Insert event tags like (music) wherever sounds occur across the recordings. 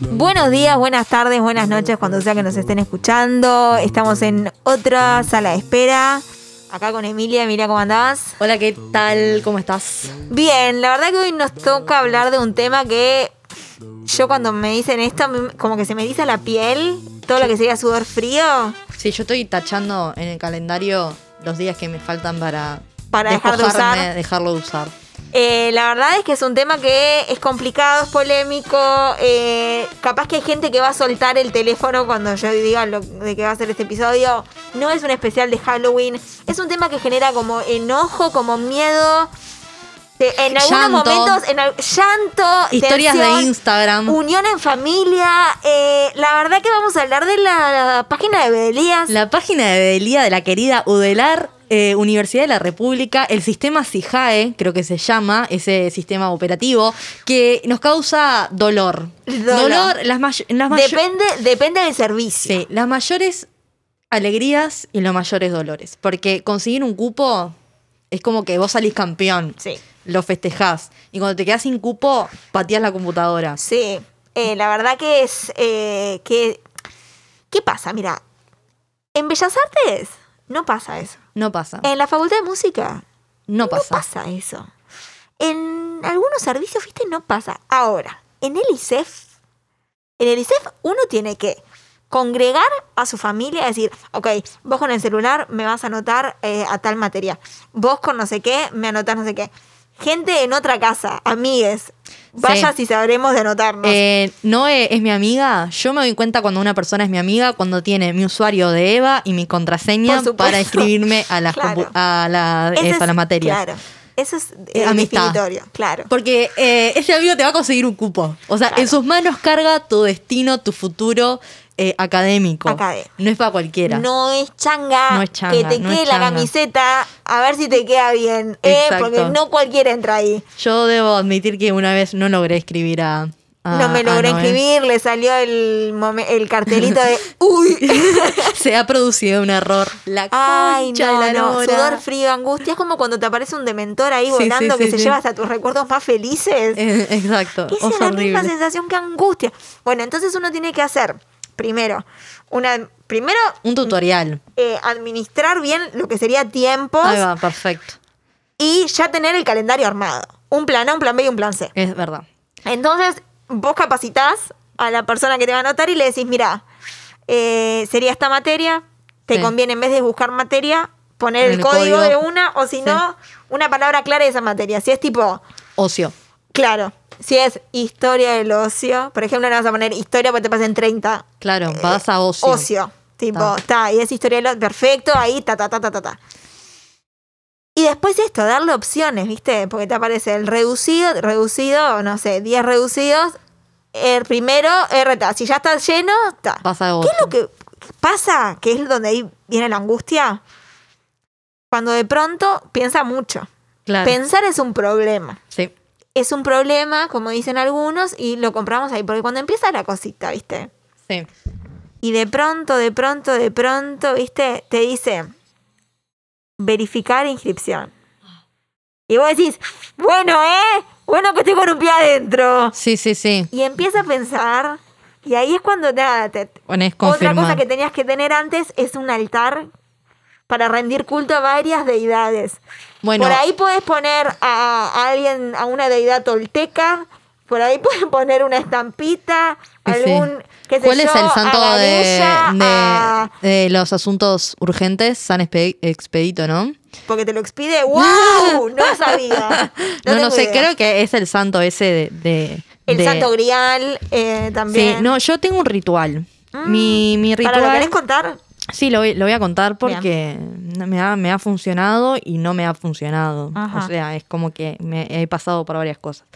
Buenos días, buenas tardes, buenas noches, cuando sea que nos estén escuchando. Estamos en otra sala de espera. Acá con Emilia. Emilia, ¿cómo andás? Hola, ¿qué tal? ¿Cómo estás? Bien, la verdad que hoy nos toca hablar de un tema que yo cuando me dicen esto, como que se me eriza la piel, todo lo que sería sudor frío. Sí, yo estoy tachando en el calendario los días que me faltan para, para dejar de usar. dejarlo de usar. Eh, la verdad es que es un tema que es complicado, es polémico. Eh, capaz que hay gente que va a soltar el teléfono cuando yo diga lo de que va a ser este episodio. No es un especial de Halloween. Es un tema que genera como enojo, como miedo. En algunos momentos, en llanto, historias de Instagram, unión en familia. Eh, la verdad que vamos a hablar de la, página de Bedelías. La página de Bedelía de la querida Udelar eh, Universidad de la República, el sistema CIJAE, creo que se llama, ese sistema operativo, que nos causa dolor. Dolor, las, depende, depende del servicio. Sí, las mayores alegrías y los mayores dolores. Porque conseguir un cupo es como que vos salís campeón. Sí. Lo festejás. Y cuando te quedas sin cupo, pateás la computadora. Sí. Eh, la verdad que es eh, que. ¿Qué pasa? Mira, en Bellas Artes no pasa eso. No pasa. En la Facultad de Música no pasa. No pasa eso. En algunos servicios, viste, no pasa. Ahora, en el ISEF, en el ISEF uno tiene que congregar a su familia y decir, ok, vos con el celular me vas a anotar eh, a tal materia, vos con no sé qué me anotás no sé qué. Gente en otra casa, amigues, vaya si sabremos de anotarnos. Eh, Noé es mi amiga, yo me doy cuenta cuando una persona es mi amiga, cuando tiene mi usuario de Eva y mi contraseña para inscribirme a la, a la, a la materia. Claro. Eso es eh, amistad. claro. Porque eh, ese amigo te va a conseguir un cupo. O sea, en sus manos carga tu destino, tu futuro, eh, académico. No es para cualquiera. No es changa. Que te quede la camiseta, a ver si te queda bien. Eh, porque no cualquiera entra ahí. Yo debo admitir que una vez no logré escribir a. no me logré escribir, le salió el, el cartelito de (laughs) ¡Uy! (laughs) Se ha producido un error. La Ay, no, no. Sudor frío, angustia. Es como cuando te aparece un dementor ahí volando que se lleva hasta tus recuerdos más felices. Eh, exacto. Es la misma sensación que angustia. Bueno, entonces uno tiene que hacer primero, una, primero... Un tutorial. Eh, administrar bien lo que sería tiempo Ahí va, perfecto. Y ya tener el calendario armado. Un plan A, un plan B y un plan C. Es verdad. Entonces, vos capacitas a la persona que te va a anotar y le decís, mira, eh, sería esta materia, te conviene en vez de buscar materia, poner el, código, de una, o si no, una palabra clara de esa materia. Si es tipo... Ocio. Claro. Si es historia del ocio, por ejemplo, no vas a poner historia porque te pasen 30. Claro, vas a ocio. Ocio. Tipo, está, y es historia del ocio, perfecto, ahí, ta, ta, ta, ta, ta, ta. Y después esto, darle opciones, ¿viste? Porque te aparece el reducido, reducido, no sé, 10 reducidos. El primero, RTA. Si ya está lleno, está. Pasa a ¿Qué es lo que pasa? Que es donde ahí viene la angustia. Cuando de pronto piensa mucho. Claro. Pensar es un problema. Sí es un problema, como dicen algunos, y lo compramos ahí. Porque cuando empieza la cosita, ¿viste? Sí. Y de pronto, de pronto, de pronto, ¿viste? Te dice verificar inscripción. Y vos decís, bueno, ¿eh? Bueno que estoy con un pie adentro. Sí, sí, sí. Y empieza a pensar, y ahí es cuando nada, te, otra cosa que tenías que tener antes es un altar para rendir culto a varias deidades. Bueno, por ahí puedes poner a, alguien, a una deidad tolteca, por ahí (laughs) puedes poner una estampita, algún... ¿Cuál es el santo de, de, los asuntos urgentes? San Expedito, ¿no? Porque te lo expide. (laughs) ¡Wow! No sabía. (laughs) No, no, sé, creo que es el santo ese de. el santo grial eh, también. Sí, no, yo tengo un ritual. mi, mi ritual. ¿Para lo querés contar? Sí, lo, voy a contar porque me ha, me ha, funcionado y no me ha funcionado. O sea, es como que me he pasado por varias cosas.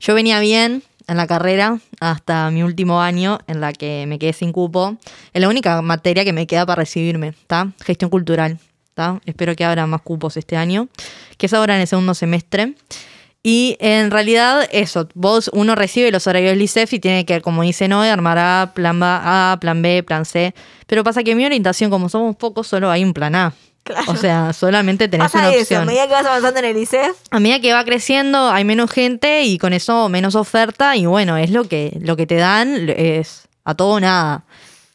Yo venía bien en la carrera hasta mi último año en la que me quedé sin cupo. Es la única materia que me queda para recibirme, ¿está? Gestión cultural, ¿está? Espero que abra más cupos este año, que es ahora en el segundo semestre. Y en realidad, eso, vos uno recibe los horarios del ICEF y tiene que, como dice Noé, armar A, plan A, plan B, plan C. Pero pasa que mi orientación, como somos pocos, solo hay un plan A. O sea, solamente tenés una opción. a medida que vas avanzando en el ICEF. A medida que va creciendo, hay menos gente y con eso menos oferta. Y bueno, es lo que, lo que te dan, es a todo o nada.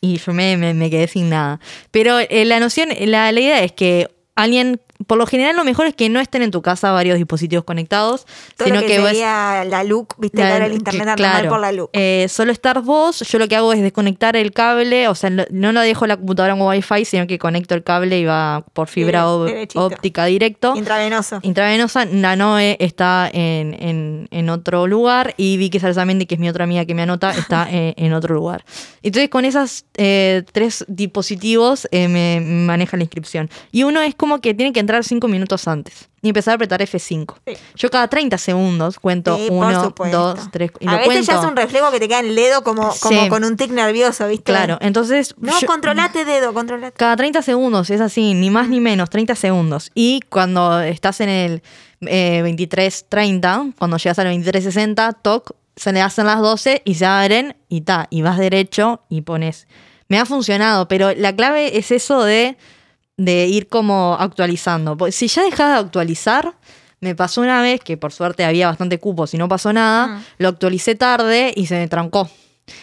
Y yo me, me, quedé sin nada. Pero eh, la noción, la, la idea es que alguien por lo general lo mejor es que no estén en tu casa varios dispositivos conectados, sino que, que la LUC, viste, el internet claro, por la LUC. Eh, solo estar vos, yo lo que hago es desconectar el cable, o sea, no lo dejo la computadora en Wi-Fi, sino que conecto el cable y va por fibra óptica directo. Intravenoso. Intravenosa, Nanoe está en, en, otro lugar y Vicky Salzamendi, que es mi otra amiga que me anota, está (laughs) en, otro lugar. Entonces con esos eh, tres dispositivos eh, me maneja la inscripción. Y uno es como que tiene que entrar cinco minutos antes y empezar a apretar F5. Yo cada 30 segundos cuento uno, dos, tres. Y a veces ya es un reflejo que te queda en el dedo como, como con un tic nervioso, ¿viste? Claro, entonces. No, controlate dedo, controlate. Cada 30 segundos, es así, ni más ni menos, 30 segundos. Y cuando estás en el eh, 23.30, cuando llegas al 23.60, toc, se le hacen las 12 y se abren y ta, y vas derecho y pones. Me ha funcionado, pero la clave es eso de de ir como actualizando. Si ya dejas de actualizar, me pasó una vez que por suerte había bastante cupo, si no pasó nada, lo actualicé tarde y se me trancó.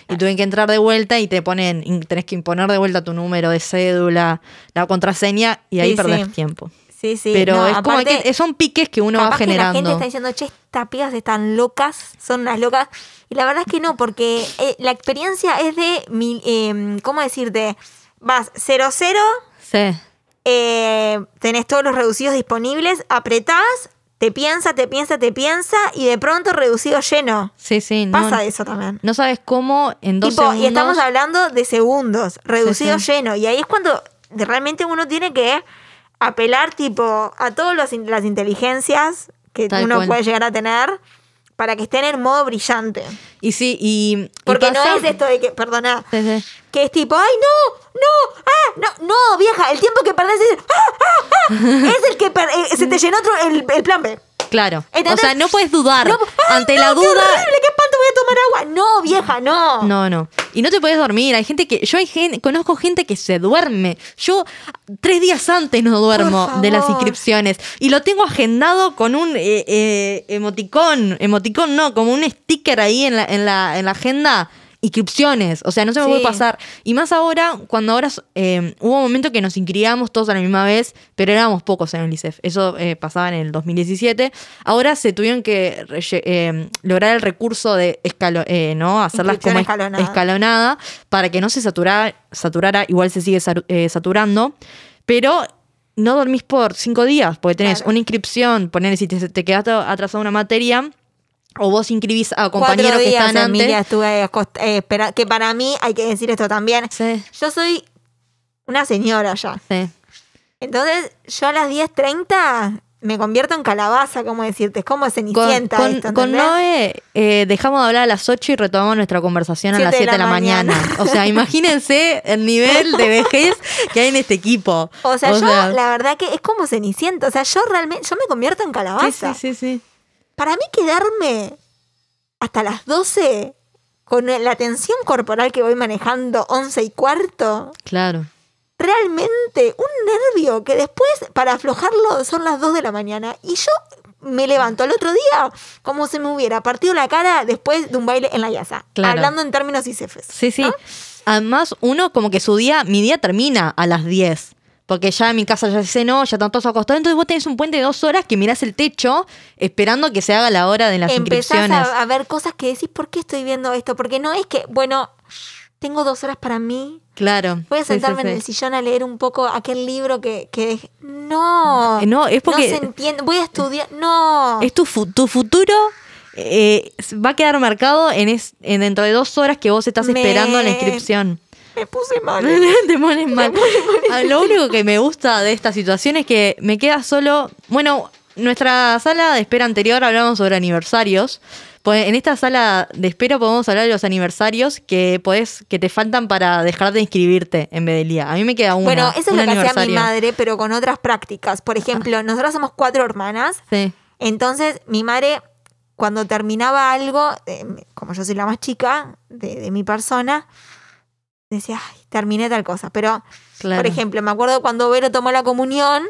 Y tuve que entrar de vuelta y te ponen, tenés que imponer de vuelta tu número de cédula, la contraseña y ahí perdés tiempo. Sí, sí. Pero es como que son piques que uno va generando. Que la gente está diciendo, che, estas pigas están locas, son unas locas. Y la verdad es que no, porque eh, la experiencia es de, eh, ¿cómo decirte? Vas 0-0. Sí eh, tenés todos los reducidos disponibles, apretás, te piensa, te piensa, te piensa y de pronto reducido lleno. Sí, sí. Pasa eso también. No sabes cómo en dos segundos. Y estamos hablando de segundos, reducido lleno. Y ahí es cuando realmente uno tiene que apelar tipo a todas las inteligencias que uno puede llegar a tener para que estén en modo brillante. Y sí, y. Porque no es esto de que, perdona, que es tipo, ¡ay, no! ¡No! ¡Ah! ¡No! ¡No, vieja! El tiempo que perdés es. ¡Ah! ¡Ah! ¡Ah! es el que eh, se te llenó otro, el, el plan B. Claro. o sea, no puedes dudar. Ante la duda. Agua. No, vieja, no. No, no. Y no te puedes dormir. Hay gente que. Yo hay gente, conozco gente que se duerme. Yo tres días antes no duermo de las inscripciones. Y lo tengo agendado con un eh, eh, emoticón. Emoticón no, como un sticker ahí en la, en la, en la agenda inscripciones. O sea, no se me puede pasar. Y más ahora, cuando ahora eh, hubo un momento que nos inscribíamos todos a la misma vez, pero éramos pocos en el ICEF. Eso eh, pasaba en el 2017. Ahora se tuvieron que eh, lograr el recurso de escalo ¿no? hacerlas como escalonada. para que no se saturara, saturara. Igual se sigue saturando. Pero no dormís por cinco días, porque tenés una inscripción, poner si te, te quedaste atrasado una materia o vos inscribís a compañeros que están antes. estuve eh, que para mí hay que decir esto también. Sí. Yo soy una señora ya. Sí. Entonces, yo a las 10.30 me convierto en calabaza, como decirte, es como cenicienta. Con, con, Noé eh, dejamos de hablar a las 8 y retomamos nuestra conversación a las 7 de la, mañana. o sea, (laughs) imagínense el nivel de vejez que hay en este equipo. O sea, yo la verdad que es como cenicienta. O sea, yo realmente, yo me convierto en calabaza. Sí, sí, sí. sí para mí quedarme hasta las 12 con la tensión corporal que voy manejando 11 y cuarto. Claro. Realmente un nervio que después para aflojarlo son las 2 de la mañana y yo me levanto el otro día como si me hubiera partido la cara después de un baile en la yasa. Hablando en términos ICFs. Sí, sí. Además, uno como que su día, mi día termina a las 10 porque ya en mi casa ya se cenó, ya están todos acostados. Entonces vos tenés un puente de dos horas que mirás el techo esperando que se haga la hora de las Empezás inscripciones. A, a ver cosas que decís, ¿por qué estoy viendo esto? Porque no es que, bueno, tengo dos horas para mí. Claro. Voy a sentarme en el sillón a leer un poco aquel libro que, que no. Eh, no, es porque. No se entiende. Voy a estudiar. No. Es tu, tu futuro. Eh, va a quedar marcado en, es, en dentro de dos horas que vos estás esperando la inscripción. Me puse mal. (laughs) Te pones mal. Ah, lo único que me gusta de esta situación es que me queda solo. Bueno, nuestra sala de espera anterior hablamos sobre aniversarios. Pues en esta sala de espera podemos hablar de los aniversarios que podés, que te faltan para dejar de inscribirte en Bedelía. A mí me queda uno. Bueno, eso es lo que hacía mi madre, pero con otras prácticas. Por ejemplo, ah. nosotros somos cuatro hermanas. Sí. Entonces, mi madre, cuando terminaba algo, eh, como yo soy la más chica de, de mi persona, decía, ay, terminé tal cosa. Pero, por ejemplo, me acuerdo cuando Vero tomó la comunión,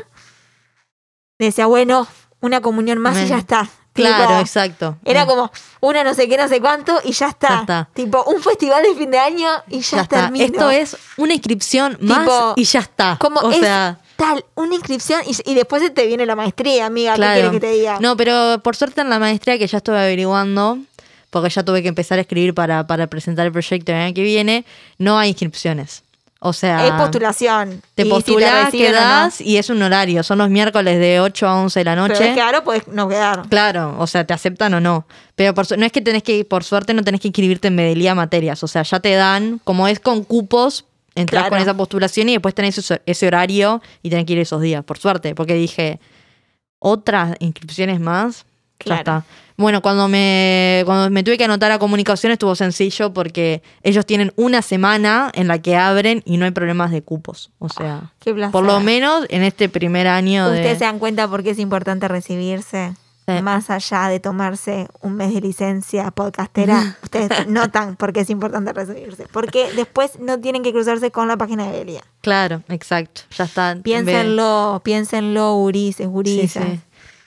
decía, bueno, una comunión más y ya está. Claro, exacto. Era como una no sé qué, no sé cuánto y ya está. Tipo, un festival de fin de año y ya, está. Esto es una inscripción más y ya está. Como o sea, tal, una inscripción y, después te viene la maestría, amiga, ¿qué quieres que te diga? No, pero por suerte en la maestría que ya estuve averiguando, porque ya tuve que empezar a escribir para, para presentar el proyecto el año que viene, no hay inscripciones. O sea. Es postulación. Te postulás, quedás y es un horario. Son los miércoles de 8 a 11 de la noche. Pero claro, pues no quedar. Claro, o sea, te aceptan o no. Pero por, no es que tenés que, por suerte, no tenés que inscribirte en Medelía materias. O sea, ya te dan, como es con cupos, entras con esa postulación y después tenés ese, horario y tenés que ir esos días, por suerte. Porque dije, otras inscripciones más, ya está. Bueno, cuando me, cuando me tuve que anotar a comunicación estuvo sencillo porque ellos tienen una semana en la que abren y no hay problemas de cupos. O sea, por lo menos en este primer año ¿Ustedes se dan cuenta por qué es importante recibirse? Más allá de tomarse un mes de licencia podcastera, (laughs) ustedes notan por qué es importante recibirse. Porque después no tienen que cruzarse con la página de Belia. Claro, exacto. Ya está. Piénsenlo, piénsenlo, Urises, Urises.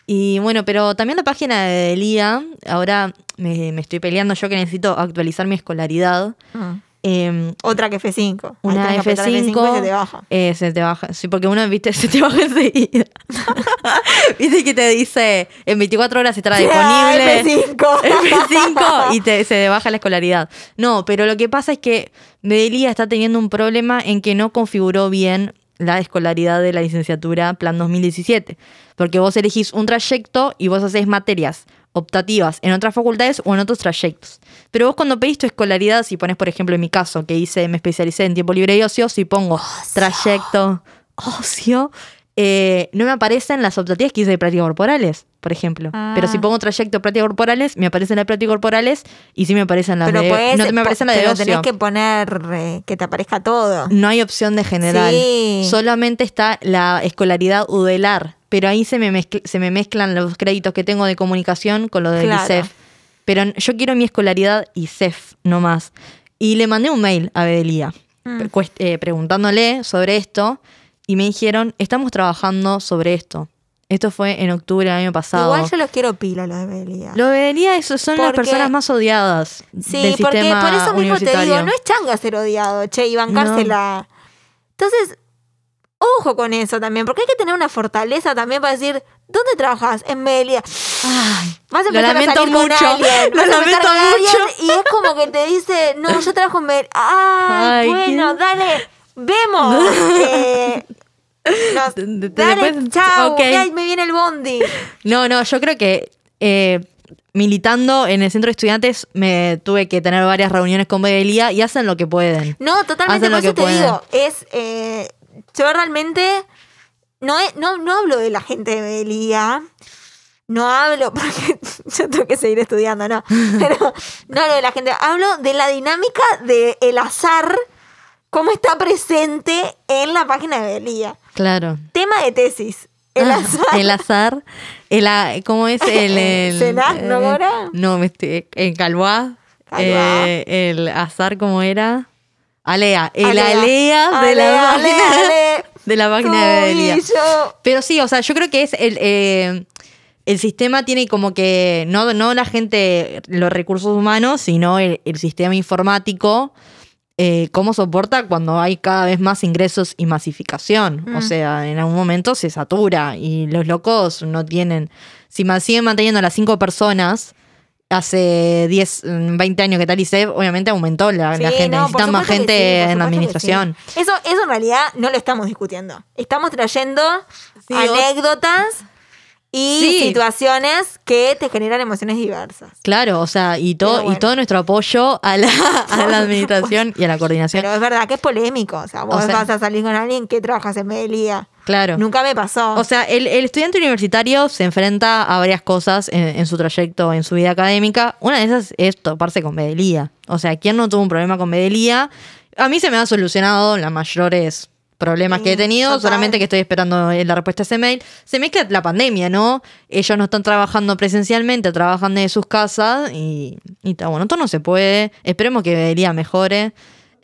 Y bueno, pero también la página de Elía, ahora me, estoy peleando yo que necesito actualizar mi escolaridad. Ah. Em, Otra que F5. Una F5, F5 se te baja. Eh, se te baja. Sí, porque uno, viste, (laughs) se te baja enseguida. (laughs) viste que te dice en 24 horas estará (laughs) disponible. F5. F5 y te, se baja la escolaridad. No, pero lo que pasa es que Medelía está teniendo un problema en que no configuró bien la escolaridad de la licenciatura Plan 2017. Porque vos elegís un trayecto y vos hacés materias optativas en otras facultades o en otros trayectos. Pero vos cuando pedís tu escolaridad, si pones, por ejemplo, en mi caso, que hice, me especialicé en tiempo libre y ocio, si pongo trayecto, ocio, eh, no me aparecen las optativas que hice de prácticas corporales, por ejemplo. Pero si ah. pongo trayecto prácticas corporales, me aparecen las prácticas corporales y sí me aparecen las de no me aparecen las de ocio. tenés que poner eh, que te aparezca todo. No hay opción de general. Solamente está la escolaridad UDELAR, pero ahí se me, se me mezclan los créditos que tengo de comunicación con los del ICEF. Pero yo quiero mi escolaridad ICEF, no más. Y le mandé un mail a Bedelía mm. eh, preguntándole sobre esto y me dijeron, estamos trabajando sobre esto. Esto fue en octubre del año pasado. Igual yo los quiero pila, los de Bedelía. Los de Bedelía son las personas más odiadas sí, del porque por eso mismo te digo, no es changa ser odiado, che, y bancársela. Entonces, ojo con eso también, porque hay que tener una fortaleza también para decir, ¿dónde trabajas? En Bedelía. Ay, vas a empezar a salir mucho. con alguien. Lo lamento mucho. y es como que te dice, no, yo trabajo en Bedelía. (laughs) Ay, bueno, dale vemos. (laughs) Eh, dale, chao, me viene el bondi. No, no, yo creo que eh, militando en el centro de estudiantes me tuve que tener varias reuniones con Bedelía y hacen lo que pueden. No, totalmente, por eso te digo, es, eh, yo realmente no, no, no hablo de la gente de Bedelía, no hablo, (laughs) porque yo tengo que seguir estudiando, no, (laughs) pero no hablo de la gente, hablo de la dinámica del el azar cómo está presente en la página de Belía. Claro. Tema de tesis. El ah, azar. el azar. El, ¿Cómo es (laughs) el. el ¿No, Gora? No, me estoy, en Calvoá. Eh, el azar, ¿cómo era? Alea. El alea, (laughs) de, la página, de la página de Belía. Pero sí, o sea, yo creo que es el. Eh, el sistema tiene como que. No, no la gente, los recursos humanos, sino el, el sistema informático eh, cómo soporta cuando hay cada vez más ingresos y masificación. O mm. sea, en algún momento se satura y los locos no tienen. Si siguen manteniendo a las cinco personas, hace 10, 20 años que tal y se, obviamente aumentó la, gente. Necesitan más gente en la administración. Eso, eso en realidad no lo estamos discutiendo. Estamos trayendo anécdotas y situaciones que te generan emociones diversas. Claro, o sea, y todo, y todo nuestro apoyo a la, (laughs) administración y a la coordinación. Pero es verdad que es polémico. O sea, vos vas a salir con alguien que trabajas en Medelía. Claro. Nunca me pasó. O sea, el, estudiante universitario se enfrenta a varias cosas en, su trayecto, en su vida académica. Una de esas es toparse con Medelía. O sea, ¿quién no tuvo un problema con Medelía? A mí se me ha solucionado las mayores problemas que he tenido, solamente que estoy esperando la respuesta a ese mail. Se mezcla la pandemia, ¿no? Ellos no están trabajando presencialmente, trabajan desde sus casas y, y bueno, esto no se puede. Esperemos que Bedelía mejore.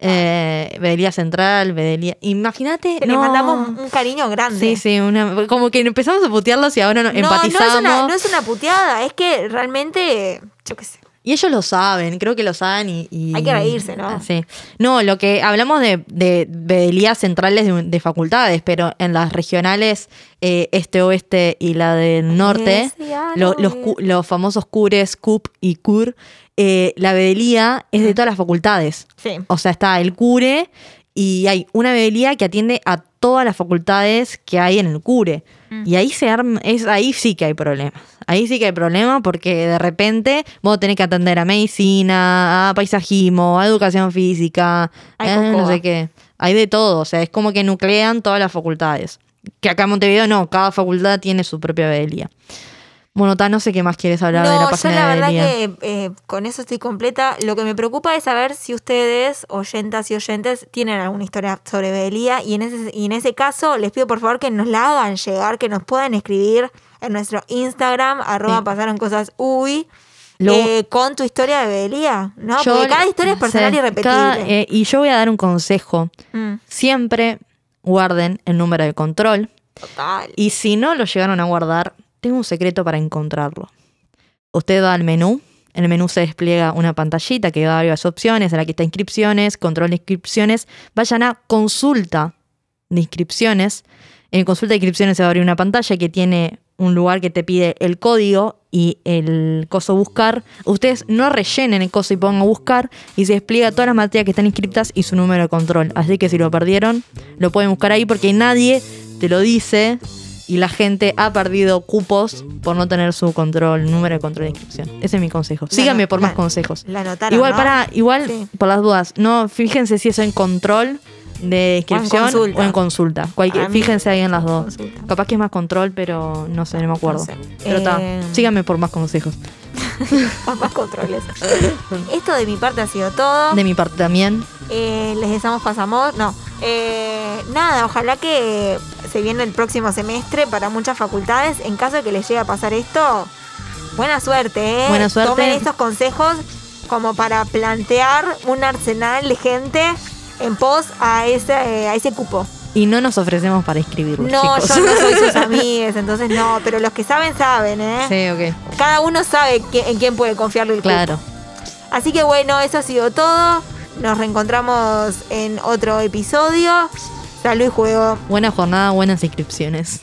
Eh, Bedelía Central, Bedelía. Imagínate. Le mandamos un cariño grande. Sí, sí, como que empezamos a putearlos y ahora no, empatizamos. No no es una puteada, es que realmente, yo qué sé. Y ellos lo saben, creo que lo saben y... Hay que reírse, ¿no? Sí. No, lo que hablamos de, de centrales de, facultades, pero en las regionales eh, este-oeste y la del norte, los, los, famosos cures, CUP y CUR, eh, la bedelía es de todas las facultades. Sí. O sea, está el cure y hay una bedelía que atiende a todas las facultades que hay en el cure. Mm. Y ahí se arma, es, ahí sí que hay problemas. Ahí sí que hay problemas porque de repente vos tenés que atender a medicina, a paisajismo, a educación física, eh, no sé qué. Hay de todo, o sea, es como que nuclean todas las facultades. Que acá en Montevideo no, cada facultad tiene su propia bedelía. Bueno, no sé qué más quieres hablar de la página yo la verdad que eh, con eso estoy completa. Lo que me preocupa es saber si ustedes, oyentas y oyentes, tienen alguna historia sobre Bedelía y en ese, y en ese caso les pido por favor que nos la hagan llegar, que nos puedan escribir en nuestro Instagram, arroba pasaron cosas uy. Eh, con tu historia de Bedelía, ¿no? Porque cada historia es personal y repetible. Eh, y yo voy a dar un consejo. Mm. Siempre guarden el número de control. Total. Y si no lo llegaron a guardar, tengo un secreto para encontrarlo. Usted va al menú, en el menú se despliega una pantallita que da varias opciones, en la que está inscripciones, control de inscripciones. Vayan a consulta de inscripciones. En consulta de inscripciones se va a abrir una pantalla que tiene un lugar que te pide el código y el coso buscar. Ustedes no rellenen el coso y pongan buscar y se despliega todas las materias que están inscritas y su número de control. Así que si lo perdieron, lo pueden buscar ahí porque nadie te lo dice y la gente ha perdido cupos por no tener su control, número de control de inscripción. Ese es mi consejo. Síganme por más consejos. La notaron, igual para, igual por las dudas, no fíjense si es en control de inscripción o en consulta. fíjense ahí en las dos. Capaz que es más control, pero no sé, no me acuerdo. Pero está, eh, síganme por más consejos. (laughs) más controles. Esto de mi parte ha sido todo. De mi parte también. Eh, les deseamos pasamos. No. Eh, nada, ojalá que se viene el próximo semestre para muchas facultades. En caso de que les llegue a pasar esto, buena suerte, ¿eh? Buena suerte. Tomen estos consejos como para plantear un arsenal de gente en pos a ese, a ese cupo. Y no nos ofrecemos para inscribirlos. No, yo no soy sus (laughs) amigas, entonces no, pero los que saben, saben, ¿eh? Sí, ok. Cada uno sabe en quién puede confiarle el Claro. Así que bueno, eso ha sido todo. Nos reencontramos en otro episodio. Salud y juego. Buena jornada, buenas inscripciones.